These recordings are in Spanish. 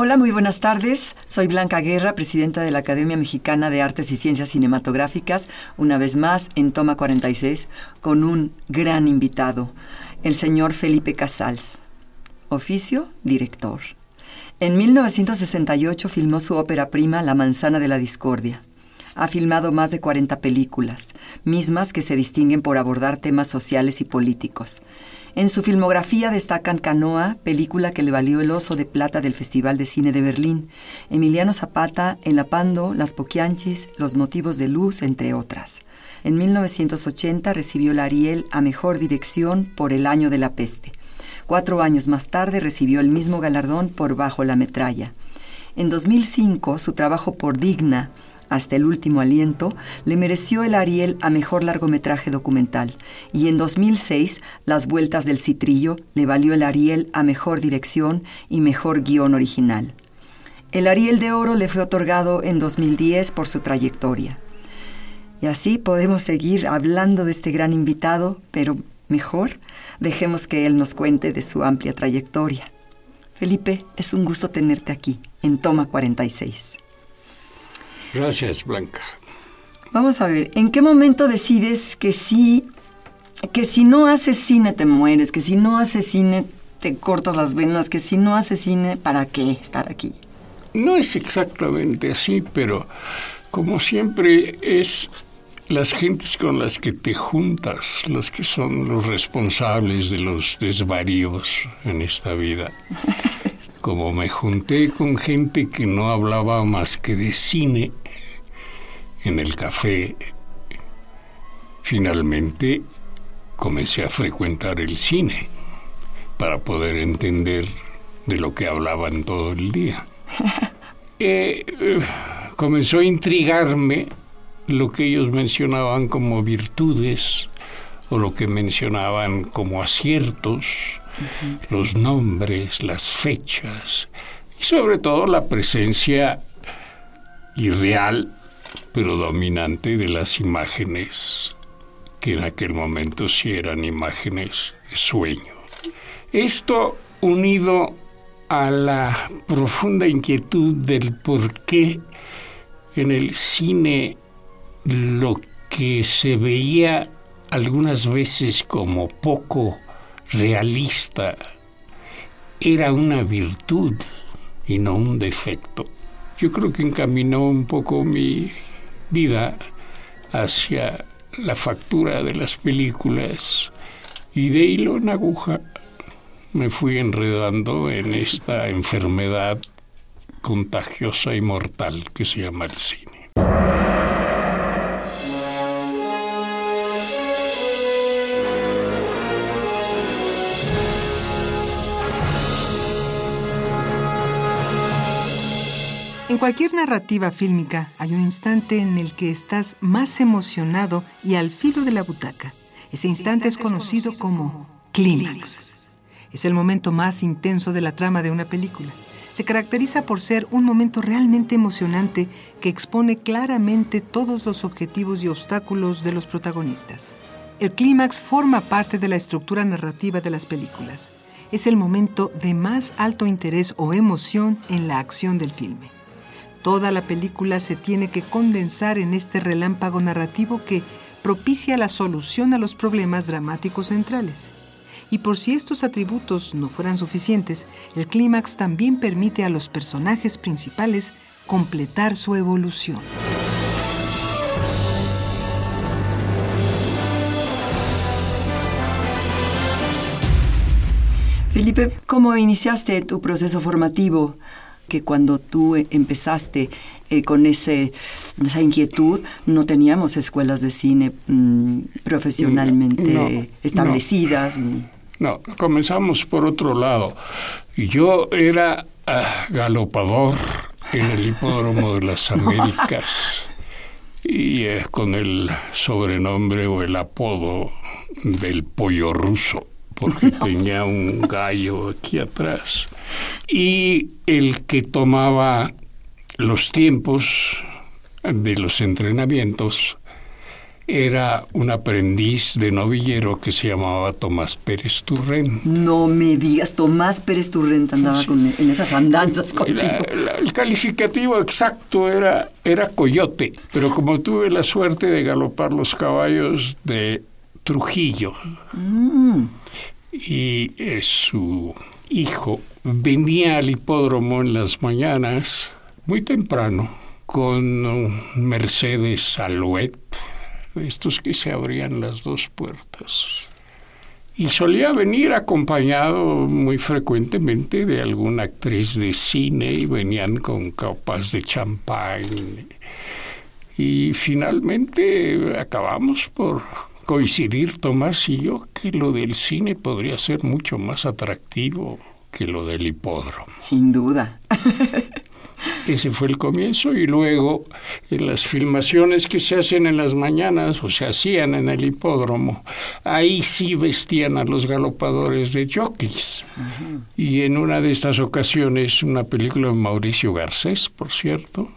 Hola, muy buenas tardes. Soy Blanca Guerra, presidenta de la Academia Mexicana de Artes y Ciencias Cinematográficas, una vez más en Toma 46, con un gran invitado, el señor Felipe Casals. Oficio, director. En 1968 filmó su ópera prima La Manzana de la Discordia. Ha filmado más de 40 películas, mismas que se distinguen por abordar temas sociales y políticos. En su filmografía destacan Canoa, película que le valió el oso de plata del Festival de Cine de Berlín, Emiliano Zapata, El Apando, Las Poquianchis, Los Motivos de Luz, entre otras. En 1980 recibió la Ariel a Mejor Dirección por El Año de la Peste. Cuatro años más tarde recibió el mismo galardón por Bajo la Metralla. En 2005, su trabajo por Digna, hasta el último aliento, le mereció el Ariel a Mejor Largometraje Documental y en 2006 Las Vueltas del Citrillo le valió el Ariel a Mejor Dirección y Mejor Guión Original. El Ariel de Oro le fue otorgado en 2010 por su trayectoria. Y así podemos seguir hablando de este gran invitado, pero mejor dejemos que él nos cuente de su amplia trayectoria. Felipe, es un gusto tenerte aquí, en Toma 46. Gracias, Blanca. Vamos a ver, ¿en qué momento decides que sí, que si no haces cine te mueres, que si no haces cine te cortas las venas, que si no haces cine, ¿para qué estar aquí? No es exactamente así, pero como siempre es las gentes con las que te juntas, las que son los responsables de los desvaríos en esta vida. Como me junté con gente que no hablaba más que de cine en el café, finalmente comencé a frecuentar el cine para poder entender de lo que hablaban todo el día. Eh, eh, comenzó a intrigarme lo que ellos mencionaban como virtudes o lo que mencionaban como aciertos, los nombres, las fechas y sobre todo la presencia irreal pero dominante de las imágenes que en aquel momento sí eran imágenes de sueño. Esto unido a la profunda inquietud del por qué en el cine lo que se veía algunas veces como poco realista era una virtud y no un defecto. Yo creo que encaminó un poco mi vida hacia la factura de las películas y de hilo en aguja me fui enredando en esta enfermedad contagiosa y mortal que se llama el cine. En cualquier narrativa fílmica hay un instante en el que estás más emocionado y al filo de la butaca. Ese instante es conocido como clímax. Es el momento más intenso de la trama de una película. Se caracteriza por ser un momento realmente emocionante que expone claramente todos los objetivos y obstáculos de los protagonistas. El clímax forma parte de la estructura narrativa de las películas. Es el momento de más alto interés o emoción en la acción del filme. Toda la película se tiene que condensar en este relámpago narrativo que propicia la solución a los problemas dramáticos centrales. Y por si estos atributos no fueran suficientes, el clímax también permite a los personajes principales completar su evolución. Felipe, ¿cómo iniciaste tu proceso formativo? Que cuando tú empezaste eh, con ese, esa inquietud, no teníamos escuelas de cine mm, profesionalmente establecidas. No. comenzamos por otro lado. Yo era ah, galopador en el hipódromo de las Américas y eh, con el sobrenombre o el apodo del pollo ruso porque tenía un gallo aquí atrás. Y el que tomaba los tiempos de los entrenamientos era un aprendiz de novillero que se llamaba Tomás Pérez Turren. No me digas, Tomás Pérez Turren andaba en esas andanzas contigo. el calificativo exacto era, era coyote, pero como tuve la suerte de galopar los caballos de Trujillo y su hijo venía al hipódromo en las mañanas muy temprano con Mercedes Alouette estos que se abrían las dos puertas. Y solía venir acompañado muy frecuentemente de alguna actriz de cine y venían con copas de champán. Y finalmente acabamos por coincidir Tomás y yo que lo del cine podría ser mucho más atractivo que lo del hipódromo. Sin duda. Ese fue el comienzo y luego en las filmaciones que se hacen en las mañanas o se hacían en el hipódromo, ahí sí vestían a los galopadores de jockeys. Y en una de estas ocasiones, una película de Mauricio Garcés, por cierto,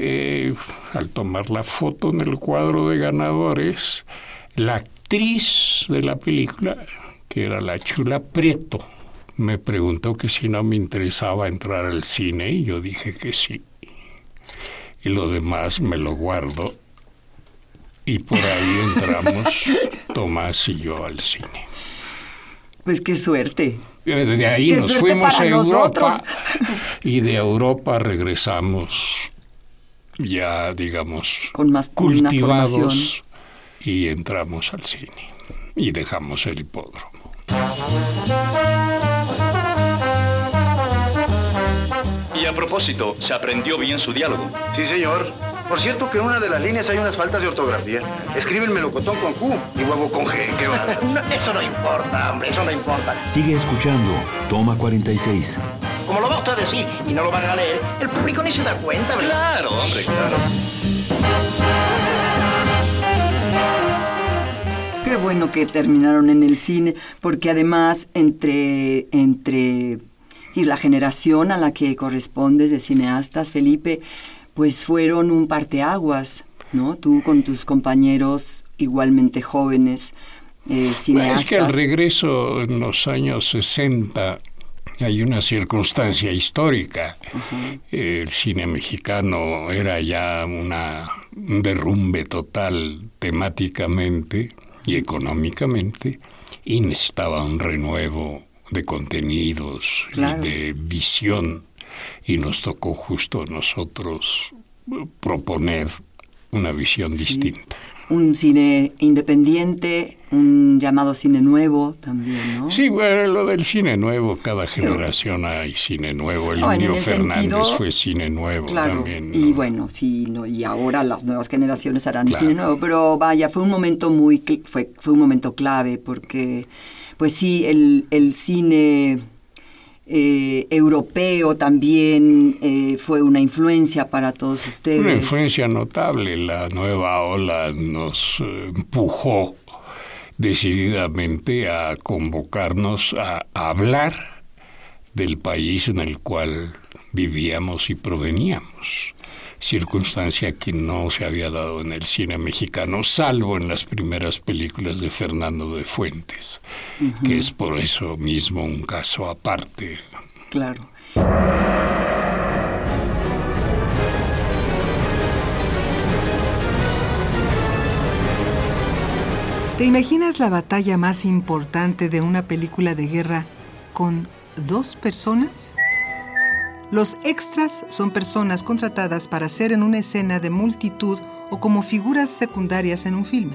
eh, al tomar la foto en el cuadro de ganadores, la actriz de la película, que era la chula Prieto, me preguntó que si no me interesaba entrar al cine y yo dije que sí. Y lo demás me lo guardo. Y por ahí entramos Tomás y yo al cine. Pues qué suerte. De ahí nos fuimos a Europa y de Europa regresamos ya, digamos, con más cultivados y entramos al cine y dejamos el hipódromo. a propósito, ¿se aprendió bien su diálogo? Sí, señor. Por cierto que en una de las líneas hay unas faltas de ortografía. Escribe el melocotón con Q y huevo con G. ¿Qué va? eso no importa, hombre, eso no importa. Sigue escuchando. Toma 46. Como lo va usted a decir y no lo van a leer, el público ni se da cuenta, ¿verdad? Claro, hombre, claro. Qué bueno que terminaron en el cine, porque además entre, entre y la generación a la que correspondes de cineastas, Felipe, pues fueron un parteaguas, ¿no? Tú con tus compañeros igualmente jóvenes, eh, cineastas. Es que al regreso en los años 60 hay una circunstancia histórica. El cine mexicano era ya una, un derrumbe total temáticamente y económicamente y necesitaba un renuevo de contenidos y de visión y nos tocó justo a nosotros proponer una visión distinta. Un cine independiente, un llamado cine nuevo también, ¿no? Sí, bueno, lo del cine nuevo, cada generación hay cine nuevo. El niño Fernández fue cine nuevo también. Y bueno, sí, no, y ahora las nuevas generaciones harán el cine nuevo, pero vaya, fue un momento muy, fue, fue un momento clave porque pues sí, el, el cine eh, europeo también eh, fue una influencia para todos ustedes. Una influencia notable. La nueva ola nos eh, empujó decididamente a convocarnos a hablar del país en el cual vivíamos y proveníamos circunstancia que no se había dado en el cine mexicano, salvo en las primeras películas de Fernando de Fuentes, que es por eso mismo un caso aparte. Claro. ¿Te imaginas la batalla más importante de una película de guerra con dos personas? Los extras son personas contratadas para ser en una escena de multitud o como figuras secundarias en un filme.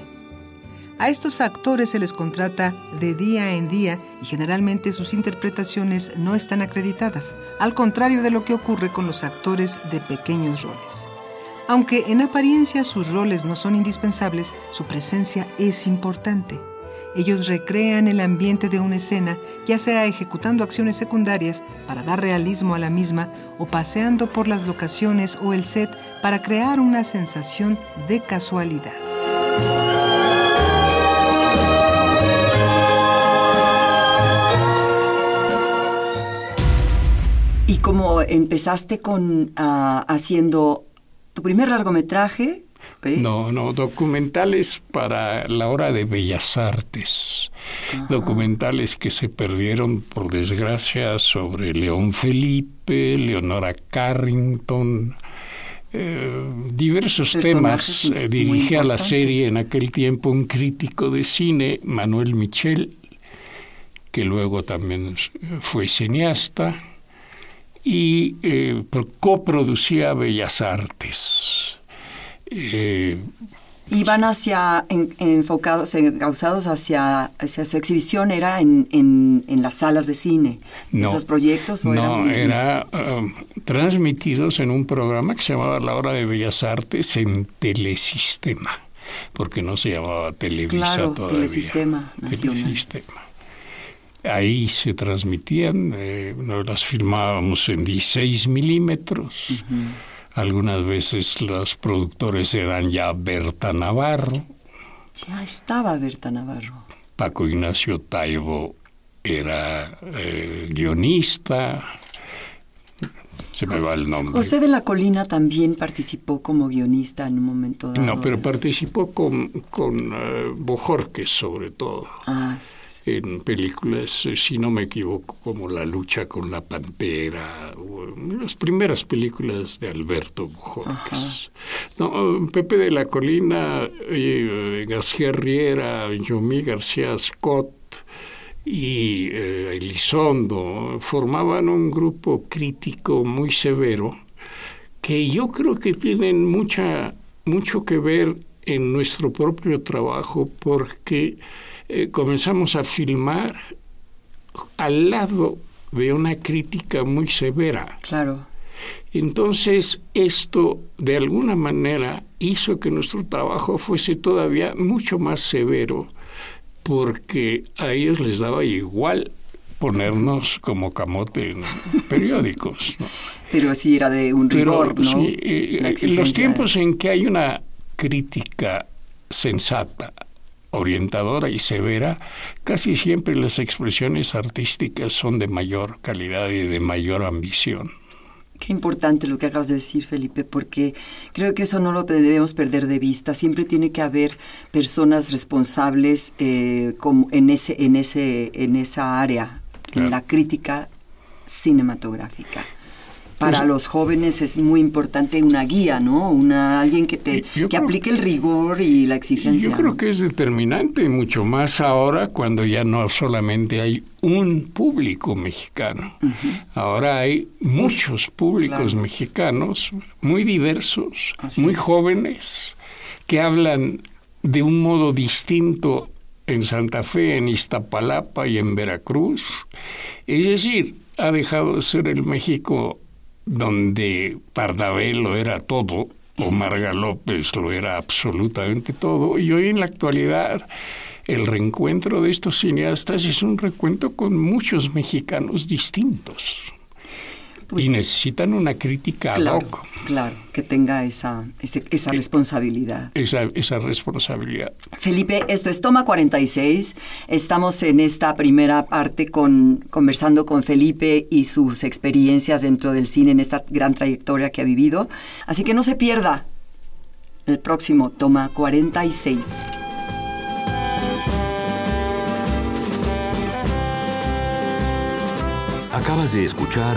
A estos actores se les contrata de día en día y generalmente sus interpretaciones no están acreditadas, al contrario de lo que ocurre con los actores de pequeños roles. Aunque en apariencia sus roles no son indispensables, su presencia es importante. Ellos recrean el ambiente de una escena, ya sea ejecutando acciones secundarias para dar realismo a la misma o paseando por las locaciones o el set para crear una sensación de casualidad. Y como empezaste con ah, haciendo tu primer largometraje. ¿eh? No, no, documentales para la hora de Bellas Artes. Documentales que se perdieron, por desgracia, sobre León Felipe, Leonora Carrington, eh, diversos temas. Eh, dirigía la serie en aquel tiempo un crítico de cine, Manuel Michel, que luego también fue cineasta y eh, coproducía Bellas Artes. Eh, Iban hacia, enfocados, causados hacia, hacia su exhibición, ¿era en, en, las salas de cine? ¿Esos proyectos? no, era um, transmitidos en un programa que se llamaba La Hora de Bellas Artes en Telesistema, porque no se llamaba Televisa claro, todavía. Telesistema Nacional. Telesistema. Ahí se transmitían, eh, las filmábamos en 16 milímetros. Algunas veces los productores eran ya Berta Navarro. Ya estaba Berta Navarro. Paco Ignacio Taibo era eh, guionista se me va el nombre. José de la Colina también participó como guionista en un momento dado. No, pero participó con, con uh, Bojorques sobre todo. Ah, sí, En películas, eh, si no me equivoco, como La lucha con la pantera, las primeras películas de Alberto Bojorques. No, Pepe de la Colina, eh, García Riera, Yomí García Scott, y eh, Elizondo formaban un grupo crítico muy severo que yo creo que tienen mucha, mucho que ver en nuestro propio trabajo porque eh, comenzamos a filmar al lado de una crítica muy severa. Claro. Entonces, esto de alguna manera hizo que nuestro trabajo fuese todavía mucho más severo porque a ellos les daba igual ponernos como camote en periódicos. Pero así era de un rigor, ¿no? Sí, eh, los tiempos en que hay una crítica sensata, orientadora y severa, casi siempre las expresiones artísticas son de mayor calidad y de mayor ambición. Qué importante lo que acabas de decir, Felipe, porque creo que eso no lo debemos perder de vista. Siempre tiene que haber personas responsables eh, como en, ese, en, ese, en esa área, en la crítica cinematográfica para pues, los jóvenes es muy importante una guía, ¿no? Una alguien que te que aplique el rigor y la exigencia. Yo creo que es determinante mucho más ahora cuando ya no solamente hay un público mexicano. Ahora hay muchos públicos mexicanos muy diversos, muy jóvenes que hablan de un modo distinto en Santa Fe, en Iztapalapa y en Veracruz. Es decir, ha dejado de ser el México donde Pardavé lo era todo, o Marga López lo era absolutamente todo, y hoy en la actualidad el reencuentro de estos cineastas es un recuento con muchos mexicanos distintos. Pues y necesitan una crítica claro, ad Claro, que tenga esa, esa responsabilidad. Esa, esa responsabilidad. Felipe, esto es Toma 46. Estamos en esta primera parte con, conversando con Felipe y sus experiencias dentro del cine en esta gran trayectoria que ha vivido. Así que no se pierda el próximo Toma 46. Acabas de escuchar